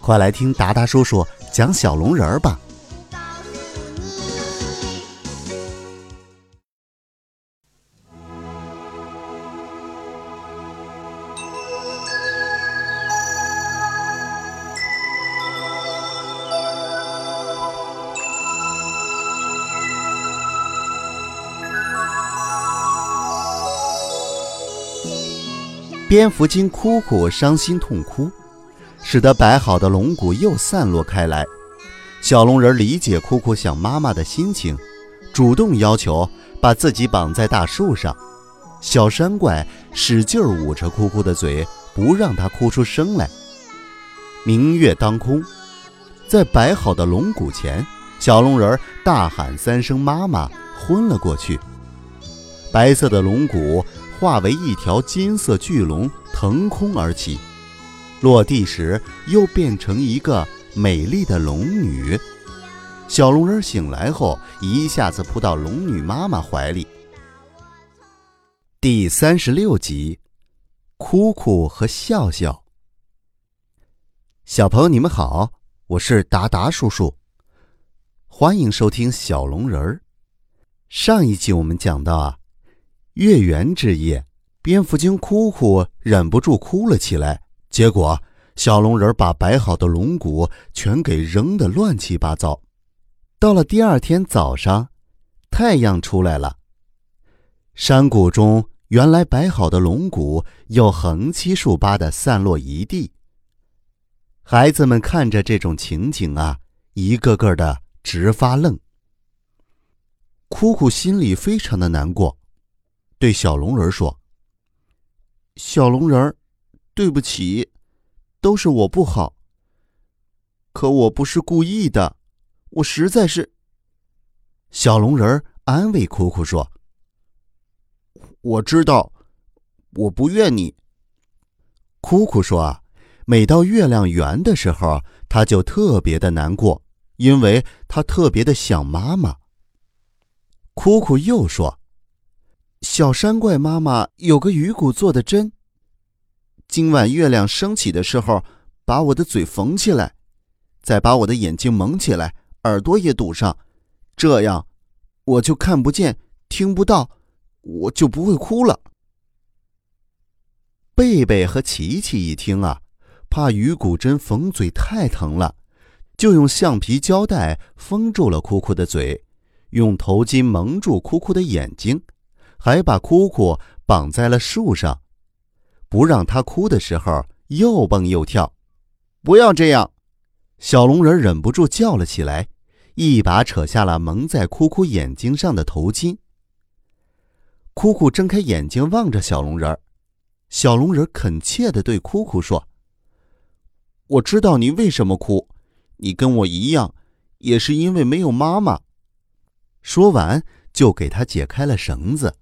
快来听达达叔叔讲小龙人儿吧。蝙蝠精哭哭伤心痛哭，使得摆好的龙骨又散落开来。小龙人理解哭哭想妈妈的心情，主动要求把自己绑在大树上。小山怪使劲捂着哭哭的嘴，不让他哭出声来。明月当空，在摆好的龙骨前，小龙人大喊三声“妈妈”，昏了过去。白色的龙骨化为一条金色巨龙，腾空而起，落地时又变成一个美丽的龙女。小龙人醒来后，一下子扑到龙女妈妈怀里。第三十六集，哭哭和笑笑。小朋友，你们好，我是达达叔叔，欢迎收听小龙人儿。上一集我们讲到啊，月圆之夜，蝙蝠精哭哭忍不住哭了起来，结果小龙人把摆好的龙骨全给扔得乱七八糟。到了第二天早上，太阳出来了，山谷中原来摆好的龙骨又横七竖八地散落一地。孩子们看着这种情景啊，一个个的直发愣。哭哭心里非常的难过，对小龙人说：“小龙人儿，对不起，都是我不好。可我不是故意的，我实在是。”小龙人儿安慰哭哭说：“我知道，我不怨你。”哭哭说：“啊，每到月亮圆的时候，他就特别的难过，因为他特别的想妈妈。”哭哭又说：“小山怪妈妈有个鱼骨做的针。今晚月亮升起的时候，把我的嘴缝起来，再把我的眼睛蒙起来，耳朵也堵上，这样我就看不见、听不到，我就不会哭了。”贝贝和琪琪一听啊，怕鱼骨针缝嘴太疼了，就用橡皮胶带封住了哭哭的嘴。用头巾蒙住哭哭的眼睛，还把哭哭绑在了树上，不让他哭的时候又蹦又跳。不要这样！小龙人忍不住叫了起来，一把扯下了蒙在哭哭眼睛上的头巾。哭哭睁开眼睛望着小龙人，小龙人恳切地对哭哭说：“我知道你为什么哭，你跟我一样，也是因为没有妈妈。”说完，就给他解开了绳子。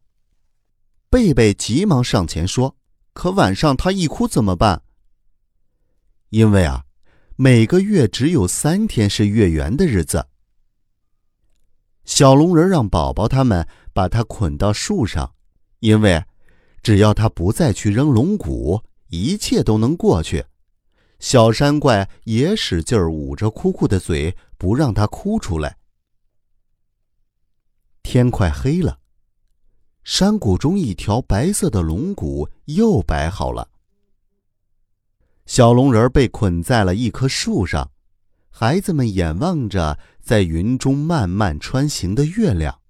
贝贝急忙上前说：“可晚上他一哭怎么办？”因为啊，每个月只有三天是月圆的日子。小龙人让宝宝他们把他捆到树上，因为只要他不再去扔龙骨，一切都能过去。小山怪也使劲捂着哭哭的嘴，不让他哭出来。天快黑了，山谷中一条白色的龙骨又摆好了。小龙人被捆在了一棵树上，孩子们眼望着在云中慢慢穿行的月亮。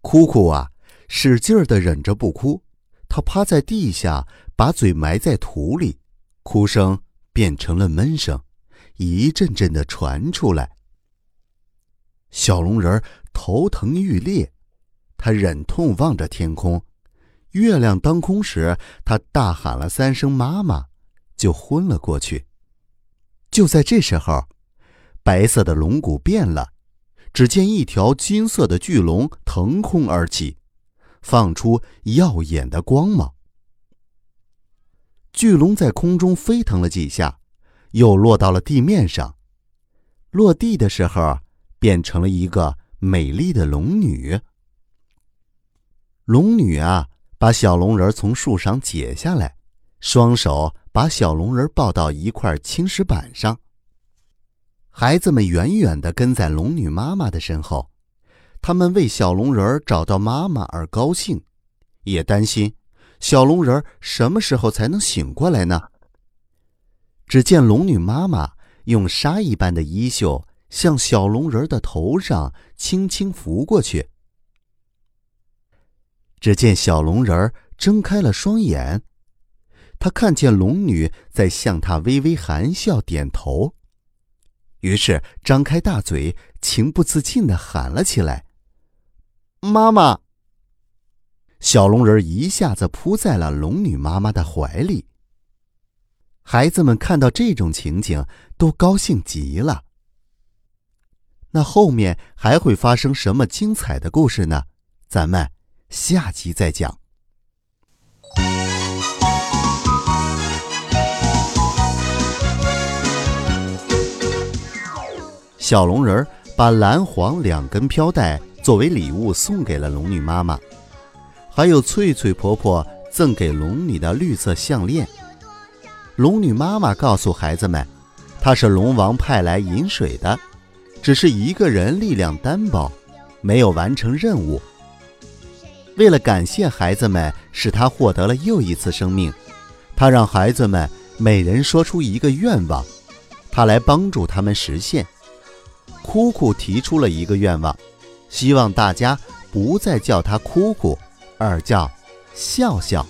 哭哭啊，使劲儿的忍着不哭，他趴在地下，把嘴埋在土里，哭声变成了闷声，一阵阵的传出来。小龙人头疼欲裂，他忍痛望着天空，月亮当空时，他大喊了三声“妈妈”，就昏了过去。就在这时候，白色的龙骨变了，只见一条金色的巨龙腾空而起，放出耀眼的光芒。巨龙在空中飞腾了几下，又落到了地面上。落地的时候，变成了一个美丽的龙女。龙女啊，把小龙人从树上解下来，双手把小龙人抱到一块青石板上。孩子们远远地跟在龙女妈妈的身后，他们为小龙人找到妈妈而高兴，也担心小龙人什么时候才能醒过来呢？只见龙女妈妈用纱一般的衣袖向小龙人的头上轻轻拂过去。只见小龙人儿睁开了双眼，他看见龙女在向他微微含笑点头，于是张开大嘴，情不自禁的喊了起来：“妈妈！”小龙人一下子扑在了龙女妈妈的怀里。孩子们看到这种情景，都高兴极了。那后面还会发生什么精彩的故事呢？咱们。下集再讲。小龙人把蓝黄两根飘带作为礼物送给了龙女妈妈，还有翠翠婆婆赠给龙女的绿色项链。龙女妈妈告诉孩子们，她是龙王派来饮水的，只是一个人力量单薄，没有完成任务。为了感谢孩子们，使他获得了又一次生命，他让孩子们每人说出一个愿望，他来帮助他们实现。哭哭提出了一个愿望，希望大家不再叫他哭哭，而叫笑笑。